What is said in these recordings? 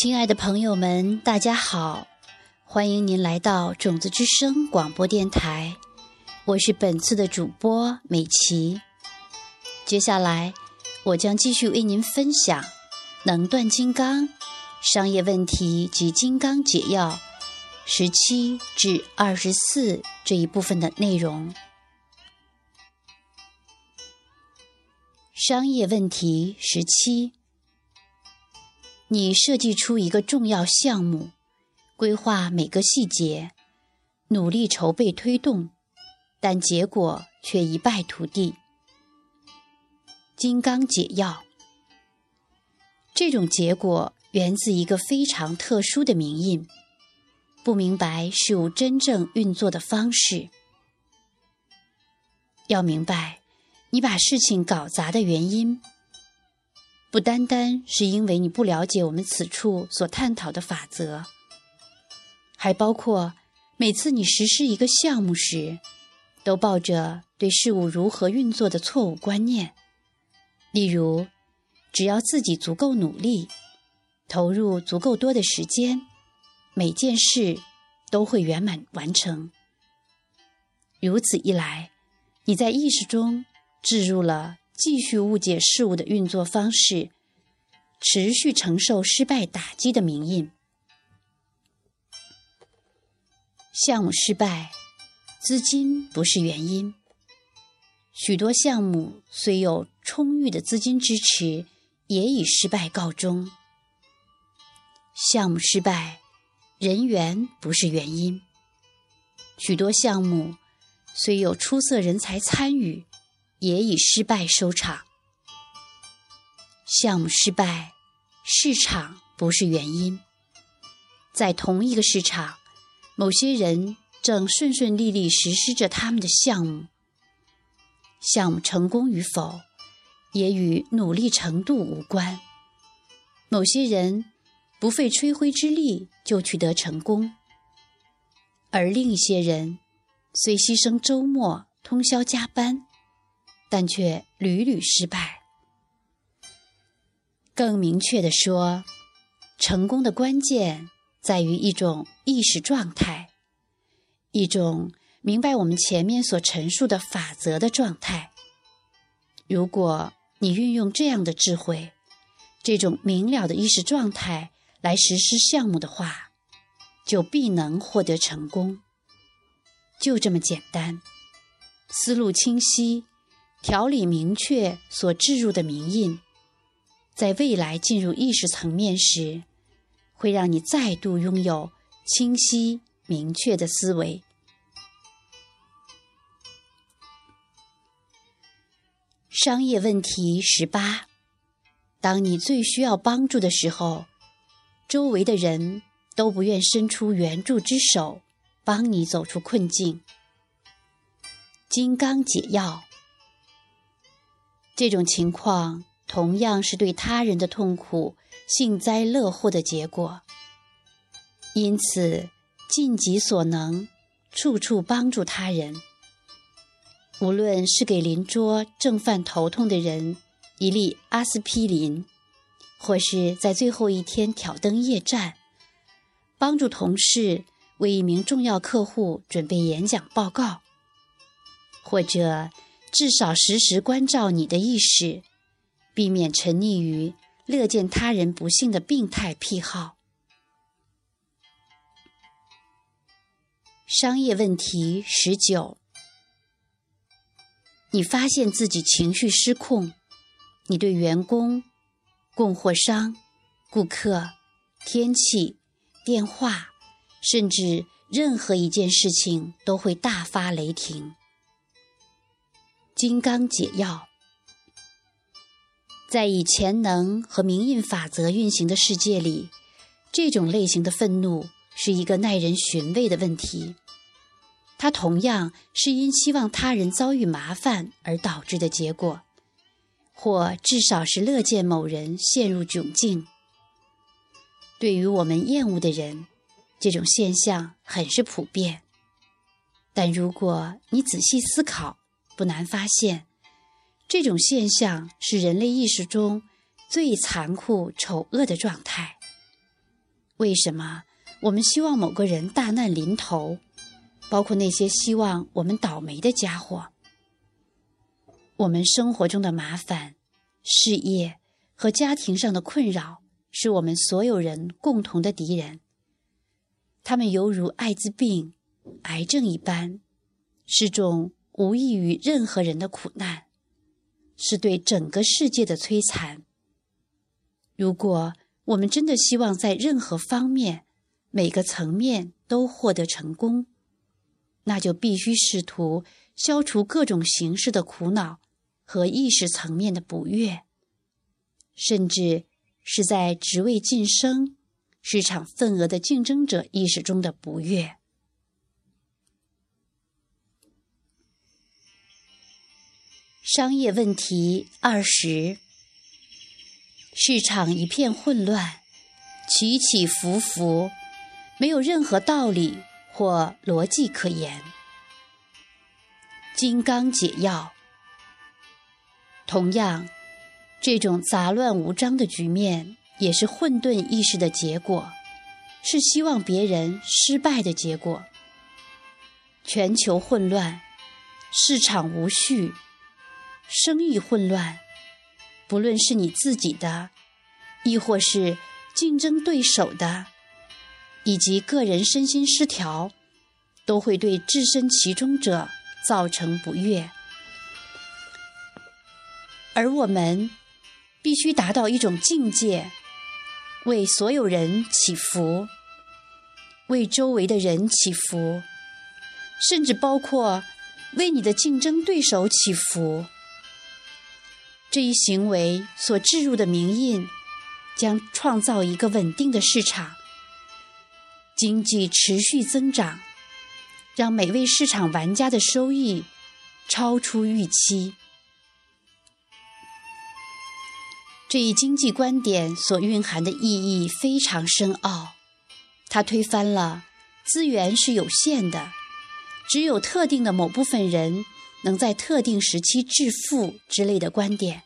亲爱的朋友们，大家好！欢迎您来到种子之声广播电台，我是本次的主播美琪。接下来，我将继续为您分享《能断金刚商业问题及金刚解药》十七至二十四这一部分的内容。商业问题十七。你设计出一个重要项目，规划每个细节，努力筹备推动，但结果却一败涂地。金刚解药，这种结果源自一个非常特殊的名印，不明白事物真正运作的方式。要明白，你把事情搞砸的原因。不单单是因为你不了解我们此处所探讨的法则，还包括每次你实施一个项目时，都抱着对事物如何运作的错误观念。例如，只要自己足够努力，投入足够多的时间，每件事都会圆满完成。如此一来，你在意识中置入了。继续误解事物的运作方式，持续承受失败打击的名印。项目失败，资金不是原因。许多项目虽有充裕的资金支持，也以失败告终。项目失败，人员不是原因。许多项目虽有出色人才参与。也以失败收场。项目失败，市场不是原因。在同一个市场，某些人正顺顺利利实施着他们的项目。项目成功与否，也与努力程度无关。某些人不费吹灰之力就取得成功，而另一些人虽牺牲周末、通宵加班。但却屡屡失败。更明确地说，成功的关键在于一种意识状态，一种明白我们前面所陈述的法则的状态。如果你运用这样的智慧，这种明了的意识状态来实施项目的话，就必能获得成功。就这么简单，思路清晰。条理明确所置入的名印，在未来进入意识层面时，会让你再度拥有清晰明确的思维。商业问题十八：当你最需要帮助的时候，周围的人都不愿伸出援助之手，帮你走出困境。金刚解药。这种情况同样是对他人的痛苦幸灾乐祸的结果，因此尽己所能，处处帮助他人。无论是给邻桌正犯头痛的人一粒阿司匹林，或是在最后一天挑灯夜战，帮助同事为一名重要客户准备演讲报告，或者。至少时时关照你的意识，避免沉溺于乐见他人不幸的病态癖好。商业问题十九：你发现自己情绪失控，你对员工、供货商、顾客、天气、电话，甚至任何一件事情都会大发雷霆。金刚解药，在以潜能和明印法则运行的世界里，这种类型的愤怒是一个耐人寻味的问题。它同样是因希望他人遭遇麻烦而导致的结果，或至少是乐见某人陷入窘境。对于我们厌恶的人，这种现象很是普遍。但如果你仔细思考，不难发现，这种现象是人类意识中最残酷、丑恶的状态。为什么我们希望某个人大难临头？包括那些希望我们倒霉的家伙。我们生活中的麻烦、事业和家庭上的困扰，是我们所有人共同的敌人。他们犹如艾滋病、癌症一般，是种无异于任何人的苦难，是对整个世界的摧残。如果我们真的希望在任何方面、每个层面都获得成功，那就必须试图消除各种形式的苦恼和意识层面的不悦，甚至是在职位晋升。市场份额的竞争者意识中的不悦。商业问题二十：市场一片混乱，起起伏伏，没有任何道理或逻辑可言。金刚解药。同样，这种杂乱无章的局面。也是混沌意识的结果，是希望别人失败的结果。全球混乱，市场无序，生意混乱，不论是你自己的，亦或是竞争对手的，以及个人身心失调，都会对置身其中者造成不悦。而我们必须达到一种境界。为所有人祈福，为周围的人祈福，甚至包括为你的竞争对手祈福。这一行为所置入的名印，将创造一个稳定的市场，经济持续增长，让每位市场玩家的收益超出预期。这一经济观点所蕴含的意义非常深奥，它推翻了资源是有限的，只有特定的某部分人能在特定时期致富之类的观点。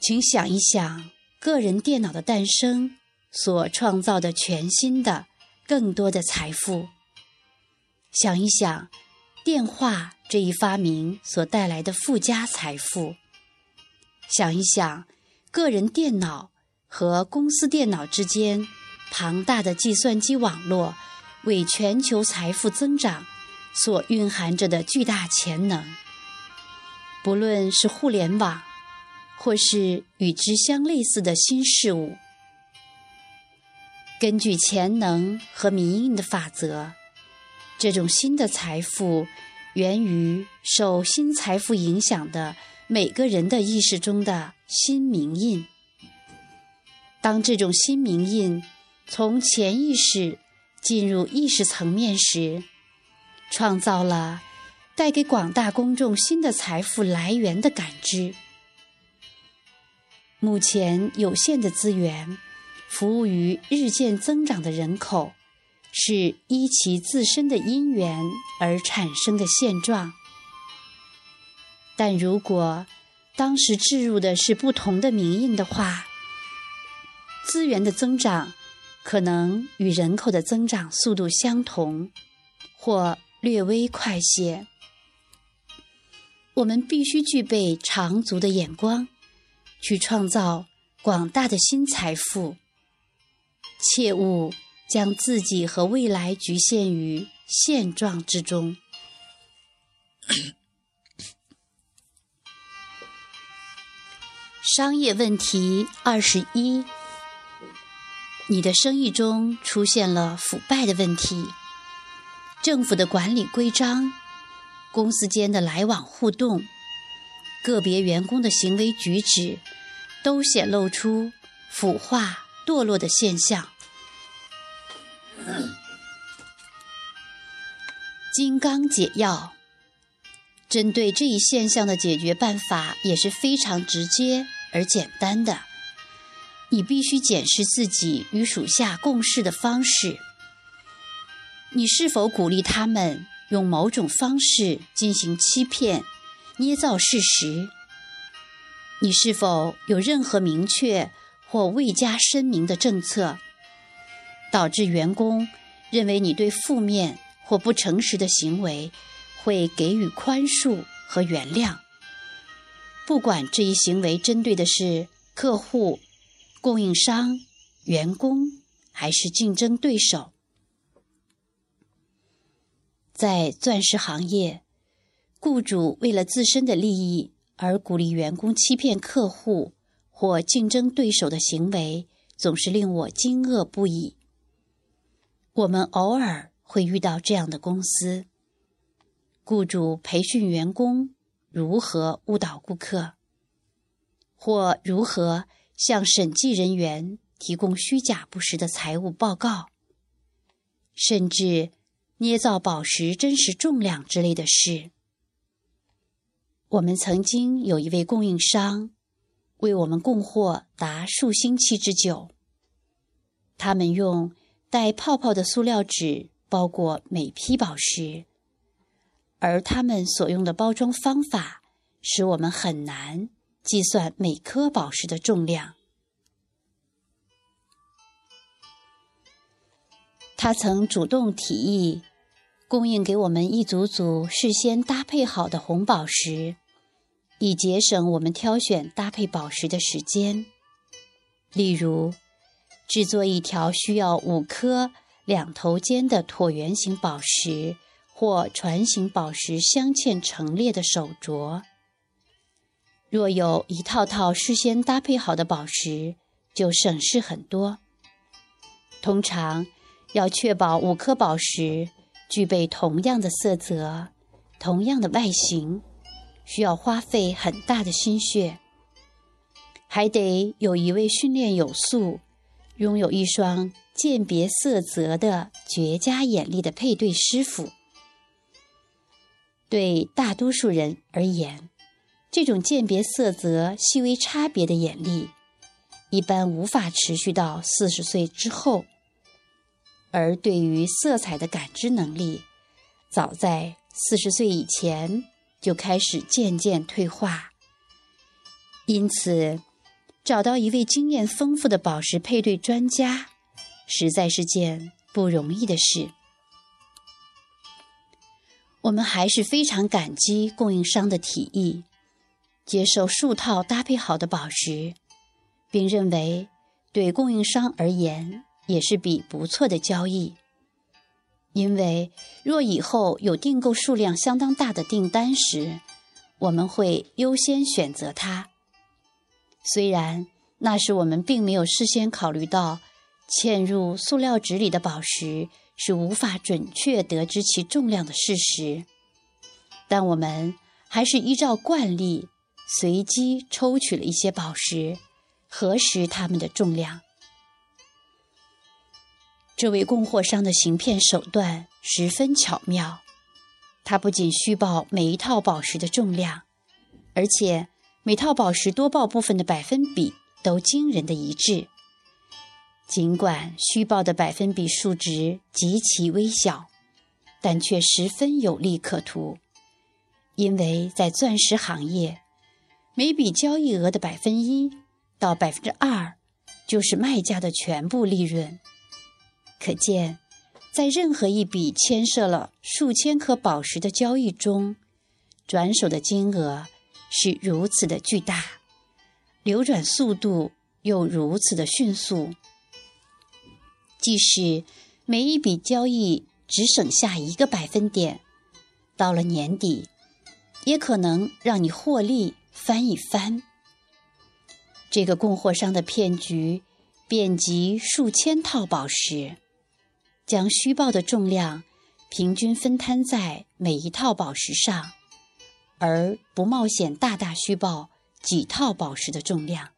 请想一想，个人电脑的诞生所创造的全新的、更多的财富；想一想，电话这一发明所带来的附加财富。想一想，个人电脑和公司电脑之间庞大的计算机网络为全球财富增长所蕴含着的巨大潜能。不论是互联网，或是与之相类似的新事物，根据潜能和民印的法则，这种新的财富源于受新财富影响的。每个人的意识中的新名印，当这种新名印从潜意识进入意识层面时，创造了带给广大公众新的财富来源的感知。目前有限的资源，服务于日渐增长的人口，是依其自身的因缘而产生的现状。但如果当时置入的是不同的名印的话，资源的增长可能与人口的增长速度相同，或略微快些。我们必须具备长足的眼光，去创造广大的新财富。切勿将自己和未来局限于现状之中。商业问题二十一：你的生意中出现了腐败的问题，政府的管理规章，公司间的来往互动，个别员工的行为举止，都显露出腐化堕落的现象。金刚解药。针对这一现象的解决办法也是非常直接而简单的。你必须检视自己与属下共事的方式。你是否鼓励他们用某种方式进行欺骗、捏造事实？你是否有任何明确或未加声明的政策，导致员工认为你对负面或不诚实的行为会给予宽恕和原谅，不管这一行为针对的是客户、供应商、员工还是竞争对手。在钻石行业，雇主为了自身的利益而鼓励员工欺骗客户。或竞争对手的行为总是令我惊愕不已。我们偶尔会遇到这样的公司：雇主培训员工如何误导顾客，或如何向审计人员提供虚假不实的财务报告，甚至捏造宝石真实重量之类的事。我们曾经有一位供应商。为我们供货达数星期之久。他们用带泡泡的塑料纸包裹每批宝石，而他们所用的包装方法使我们很难计算每颗宝石的重量。他曾主动提议供应给我们一组组事先搭配好的红宝石。以节省我们挑选搭配宝石的时间。例如，制作一条需要五颗两头尖的椭圆形宝石或船形宝石镶嵌陈列的手镯。若有一套套事先搭配好的宝石，就省事很多。通常要确保五颗宝石具备同样的色泽、同样的外形。需要花费很大的心血，还得有一位训练有素、拥有一双鉴别色泽的绝佳眼力的配对师傅。对大多数人而言，这种鉴别色泽细微差别的眼力，一般无法持续到四十岁之后；而对于色彩的感知能力，早在四十岁以前。就开始渐渐退化，因此找到一位经验丰富的宝石配对专家，实在是件不容易的事。我们还是非常感激供应商的提议，接受数套搭配好的宝石，并认为对供应商而言也是笔不错的交易。因为若以后有订购数量相当大的订单时，我们会优先选择它。虽然那时我们并没有事先考虑到嵌入塑料纸里的宝石是无法准确得知其重量的事实，但我们还是依照惯例随机抽取了一些宝石，核实它们的重量。这位供货商的行骗手段十分巧妙，他不仅虚报每一套宝石的重量，而且每套宝石多报部分的百分比都惊人的一致。尽管虚报的百分比数值极其微小，但却十分有利可图，因为在钻石行业，每笔交易额的百分一到百分之二就是卖家的全部利润。可见，在任何一笔牵涉了数千颗宝石的交易中，转手的金额是如此的巨大，流转速度又如此的迅速。即使每一笔交易只省下一个百分点，到了年底，也可能让你获利翻一番。这个供货商的骗局遍及数千套宝石。将虚报的重量平均分摊在每一套宝石上，而不冒险大大虚报几套宝石的重量。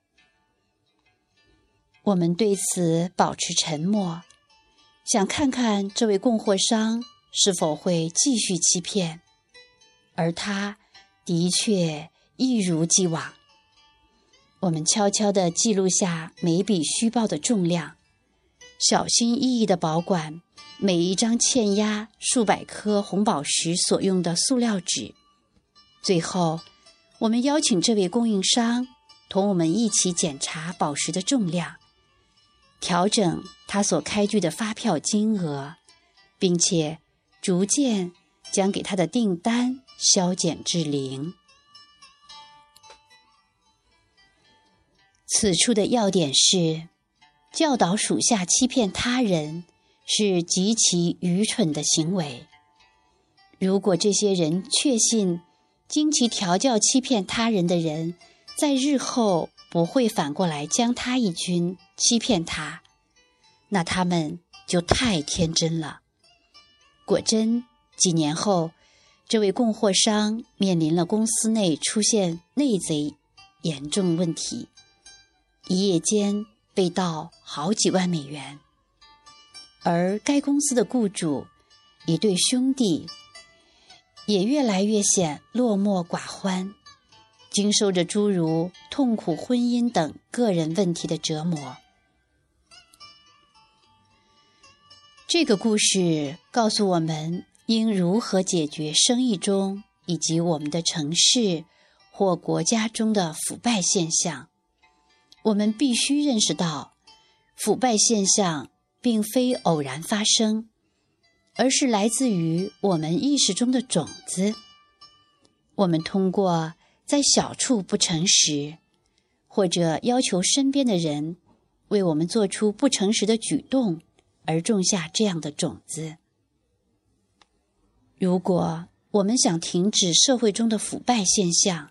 我们对此保持沉默，想看看这位供货商是否会继续欺骗，而他的确一如既往。我们悄悄地记录下每笔虚报的重量。小心翼翼地保管每一张嵌压数百颗红宝石所用的塑料纸。最后，我们邀请这位供应商同我们一起检查宝石的重量，调整他所开具的发票金额，并且逐渐将给他的订单削减至零。此处的要点是，教导属下欺骗他人是极其愚蠢的行为。如果这些人确信经其调教欺骗他人的人，在日后不会反过来将他一军欺骗他，那他们就太天真了。果真，几年后，这位供货商面临了公司内出现内贼严重问题，一夜间被盗好几万美元，而该公司的雇主一对兄弟。也越来越显落寞寡欢，经受着诸如痛苦婚姻等个人问题的折磨。这个故事告诉我们应如何解决生意中以及我们的城市或国家中的腐败现象。我们必须认识到，腐败现象并非偶然发生。而是来自于我们意识中的种子。我们通过在小处不诚实，或者要求身边的人为我们做出不诚实的举动，而种下这样的种子。如果我们想停止社会中的腐败现象，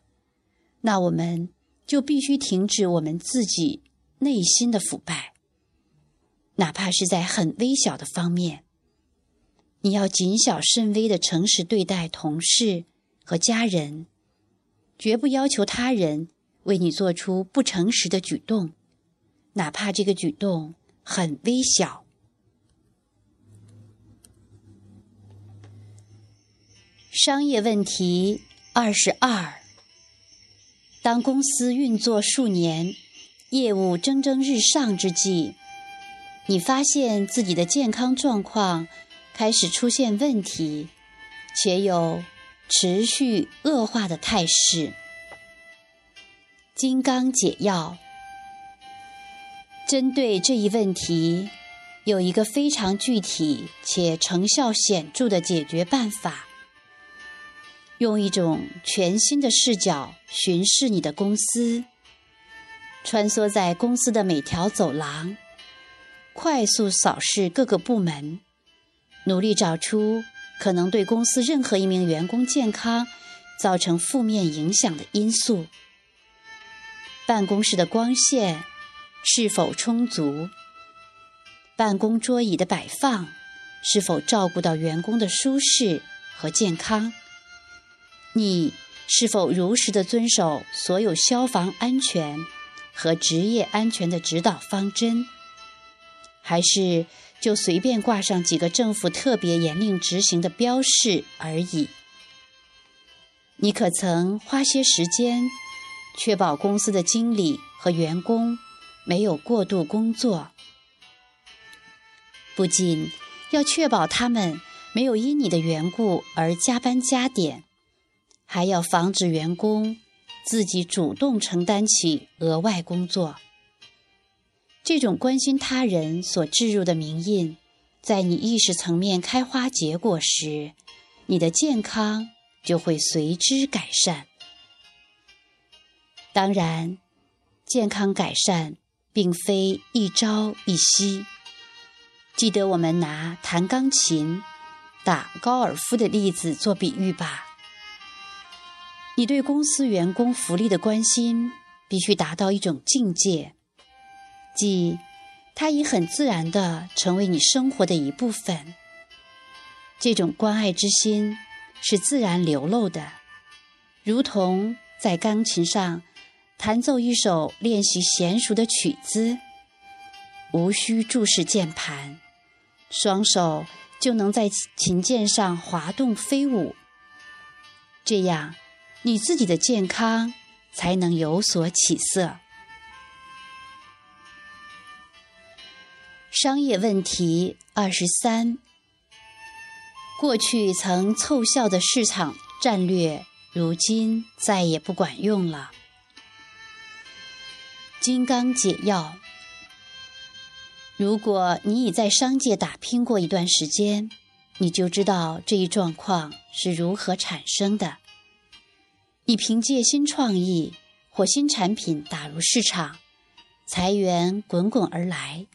那我们就必须停止我们自己内心的腐败，哪怕是在很微小的方面。你要谨小慎微的诚实对待同事和家人，绝不要求他人为你做出不诚实的举动，哪怕这个举动很微小。商业问题二十二：当公司运作数年，业务蒸蒸日上之际，你发现自己的健康状况。开始出现问题，且有持续恶化的态势。金刚解药针对这一问题，有一个非常具体且成效显著的解决办法：用一种全新的视角巡视你的公司，穿梭在公司的每条走廊，快速扫视各个部门。努力找出可能对公司任何一名员工健康造成负面影响的因素。办公室的光线是否充足？办公桌椅的摆放是否照顾到员工的舒适和健康？你是否如实的遵守所有消防安全和职业安全的指导方针？还是？就随便挂上几个政府特别严令执行的标示而已。你可曾花些时间，确保公司的经理和员工没有过度工作？不仅要确保他们没有因你的缘故而加班加点，还要防止员工自己主动承担起额外工作。这种关心他人所置入的名印，在你意识层面开花结果时，你的健康就会随之改善。当然，健康改善并非一朝一夕。记得我们拿弹钢琴、打高尔夫的例子做比喻吧。你对公司员工福利的关心，必须达到一种境界。即，它已很自然地成为你生活的一部分。这种关爱之心是自然流露的，如同在钢琴上弹奏一首练习娴熟的曲子，无需注视键盘，双手就能在琴键上滑动飞舞。这样，你自己的健康才能有所起色。商业问题二十三：过去曾凑效的市场战略，如今再也不管用了。金刚解药。如果你已在商界打拼过一段时间，你就知道这一状况是如何产生的。你凭借新创意或新产品打入市场，财源滚滚而来。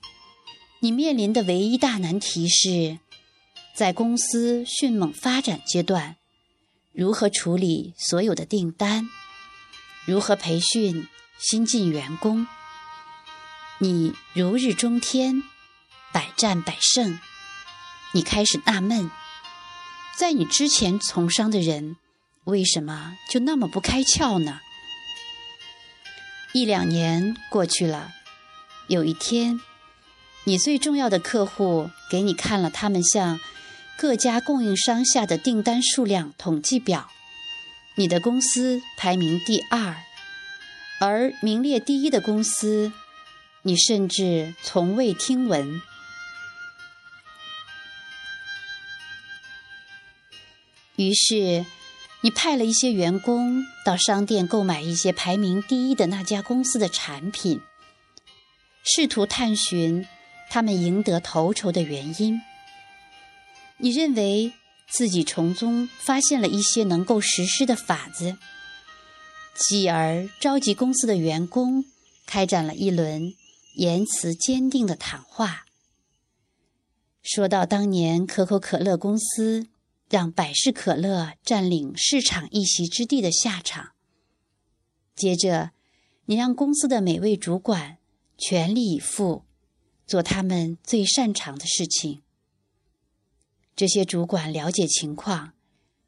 你面临的唯一大难题是，在公司迅猛发展阶段，如何处理所有的订单，如何培训新进员工。你如日中天，百战百胜。你开始纳闷，在你之前从商的人，为什么就那么不开窍呢？一两年过去了，有一天，你最重要的客户给你看了他们向各家供应商下的订单数量统计表，你的公司排名第二，而名列第一的公司。你甚至从未听闻。于是，你派了一些员工到商店购买一些排名第一的那家公司的产品，试图探寻他们赢得头筹的原因。你认为自己从中发现了一些能够实施的法子，继而召集公司的员工，开展了一轮。言辞坚定的谈话，说到当年可口可乐公司让百事可乐占领市场一席之地的下场。接着，你让公司的每位主管全力以赴做他们最擅长的事情。这些主管了解情况，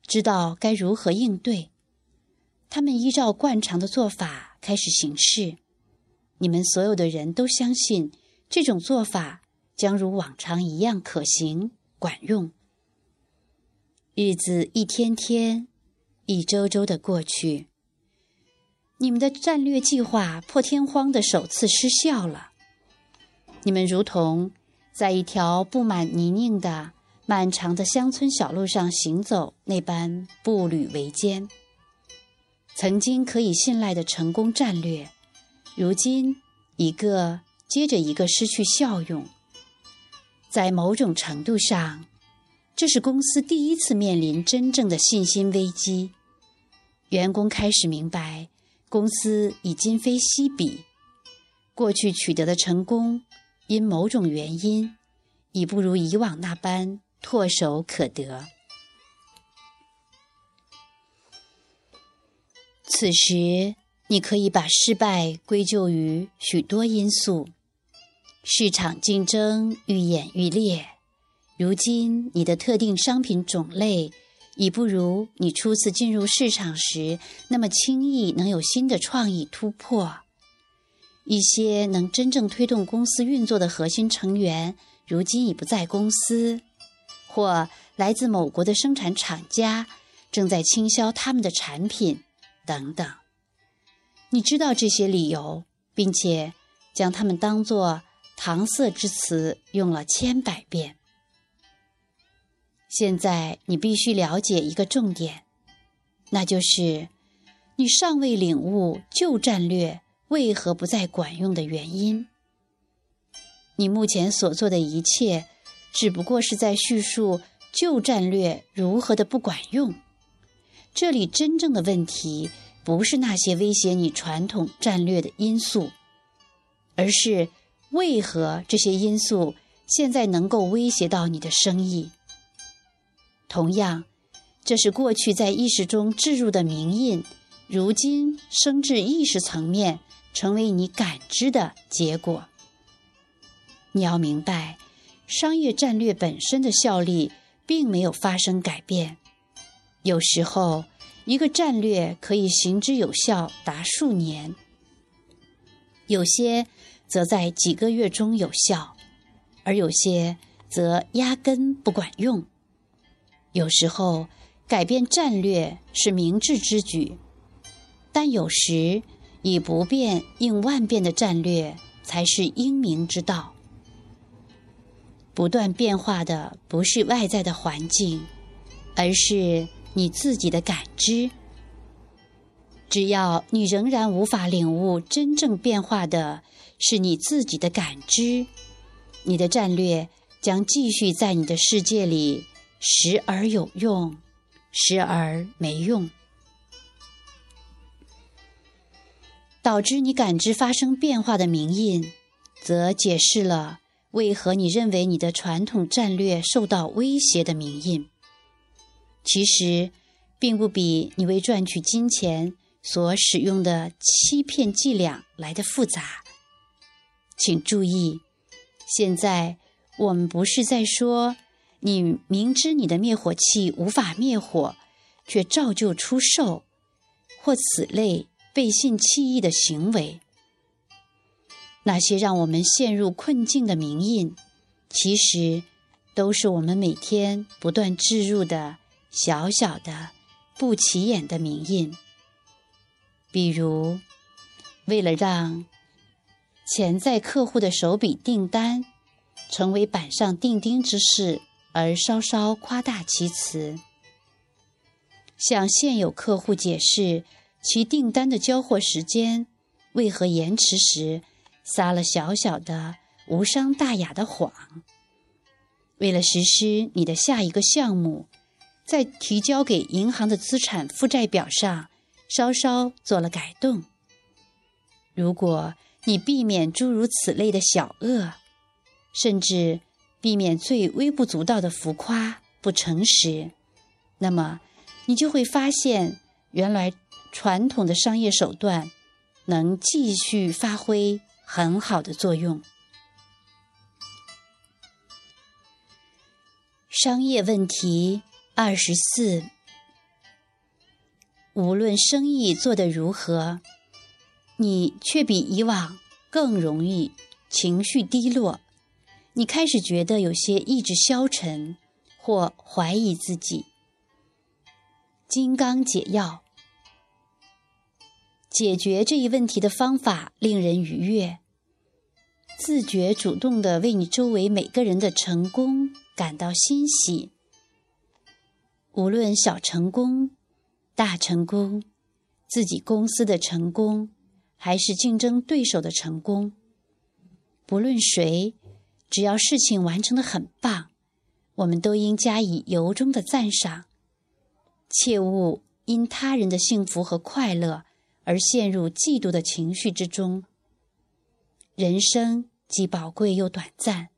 知道该如何应对，他们依照惯常的做法开始行事。你们所有的人都相信这种做法将如往常一样可行、管用。日子一天天、一周周的过去，你们的战略计划破天荒的首次失效了。你们如同在一条布满泥泞的漫长的乡村小路上行走那般步履维艰。曾经可以信赖的成功战略。如今，一个接着一个失去效用。在某种程度上，这是公司第一次面临真正的信心危机。员工开始明白，公司已今非昔比，过去取得的成功，因某种原因，已不如以往那般唾手可得。此时。你可以把失败归咎于许多因素，市场竞争愈演愈烈。如今，你的特定商品种类已不如你初次进入市场时那么轻易能有新的创意突破。一些能真正推动公司运作的核心成员，如今已不在公司，或来自某国的生产厂家正在倾销他们的产品，等等。你知道这些理由，并且将它们当作搪塞之词用了千百遍。现在你必须了解一个重点，那就是你尚未领悟旧战略为何不再管用的原因。你目前所做的一切，只不过是在叙述旧战略如何的不管用。这里真正的问题。不是那些威胁你传统战略的因素，而是为何这些因素现在能够威胁到你的生意。同样，这是过去在意识中置入的名印，如今升至意识层面，成为你感知的结果。你要明白，商业战略本身的效力并没有发生改变，有时候。一个战略可以行之有效达数年，有些则在几个月中有效，而有些则压根不管用。有时候改变战略是明智之举，但有时以不变应万变的战略才是英明之道。不断变化的不是外在的环境，而是。你自己的感知，只要你仍然无法领悟真正变化的是你自己的感知，你的战略将继续在你的世界里时而有用，时而没用。导致你感知发生变化的名印，则解释了为何你认为你的传统战略受到威胁的名印。其实，并不比你为赚取金钱所使用的欺骗伎俩来的复杂。请注意，现在我们不是在说你明知你的灭火器无法灭火，却照旧出售，或此类。背信弃义的行为，那些让我们陷入困境的名印，其实都是我们每天不断置入的小小的、不起眼的名印。比如，为了让潜在客户的手笔订单成为板上钉钉之事，而稍稍夸大其词，向现有客户解释。其订单的交货时间为何延迟时，撒了小小的无伤大雅的谎。为了实施你的下一个项目，在提交给银行的资产负债表上稍稍做了改动。如果你避免诸如此类的小恶，甚至避免最微不足道的浮夸、不诚实，那么你就会发现原来。传统的商业手段能继续发挥很好的作用。商业问题二十四：无论生意做得如何，你却比以往更容易情绪低落。你开始觉得有些意志消沉，或怀疑自己。金刚解药。解决这一问题的方法令人愉悦。自觉主动地为你周围每个人的成功感到欣喜，无论小成功、大成功，自己公司的成功，还是竞争对手的成功，不论谁，只要事情完成的很棒，我们都应加以由衷的赞赏，切勿因他人的幸福和快乐。而陷入嫉妒的情绪之中。人生既宝贵又短暂，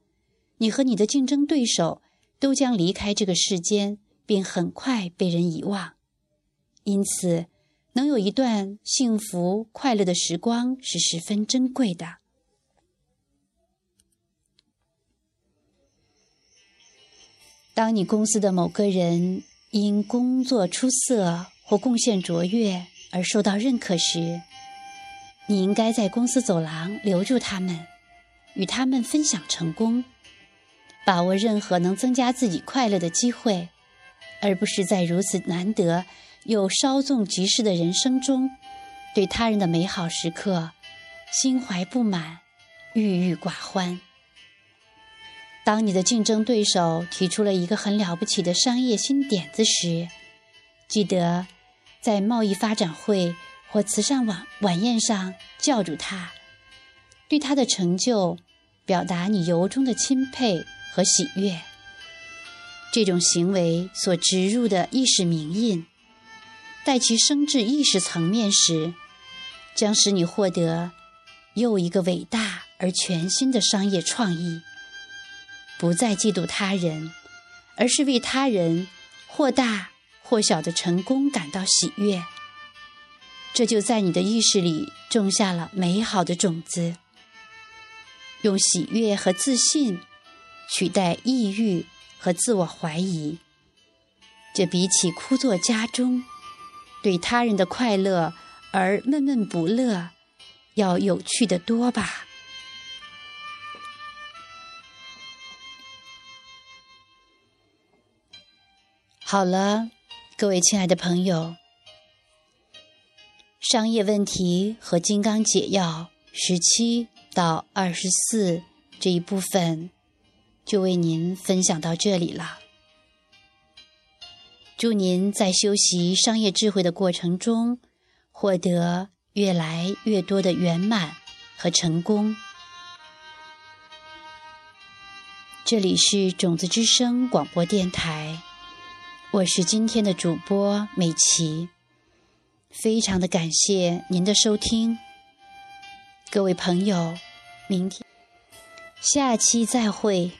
你和你的竞争对手都将离开这个世间，并很快被人遗忘。因此，能有一段幸福快乐的时光是十分珍贵的。当你公司的某个人因工作出色或贡献卓越，而受到认可时，你应该在公司走廊留住他们，与他们分享成功，把握任何能增加自己快乐的机会，而不是在如此难得又稍纵即逝的人生中，对他人的美好时刻心怀不满、郁郁寡欢。当你的竞争对手提出了一个很了不起的商业新点子时，记得。在贸易发展会或慈善晚晚宴上叫住他，对他的成就表达你由衷的钦佩和喜悦。这种行为所植入的意识名印，待其升至意识层面时，将使你获得又一个伟大而全新的商业创意。不再嫉妒他人，而是为他人或大。或小的成功感到喜悦，这就在你的意识里种下了美好的种子。用喜悦和自信取代抑郁和自我怀疑，这比起枯坐家中对他人的快乐而闷闷不乐要有趣的多吧。好了。各位亲爱的朋友，商业问题和金刚解药十七到二十四这一部分就为您分享到这里了。祝您在修习商业智慧的过程中，获得越来越多的圆满和成功。这里是种子之声广播电台，我是今天的主播美琪，非常的感谢您的收听，各位朋友，明天下期再会。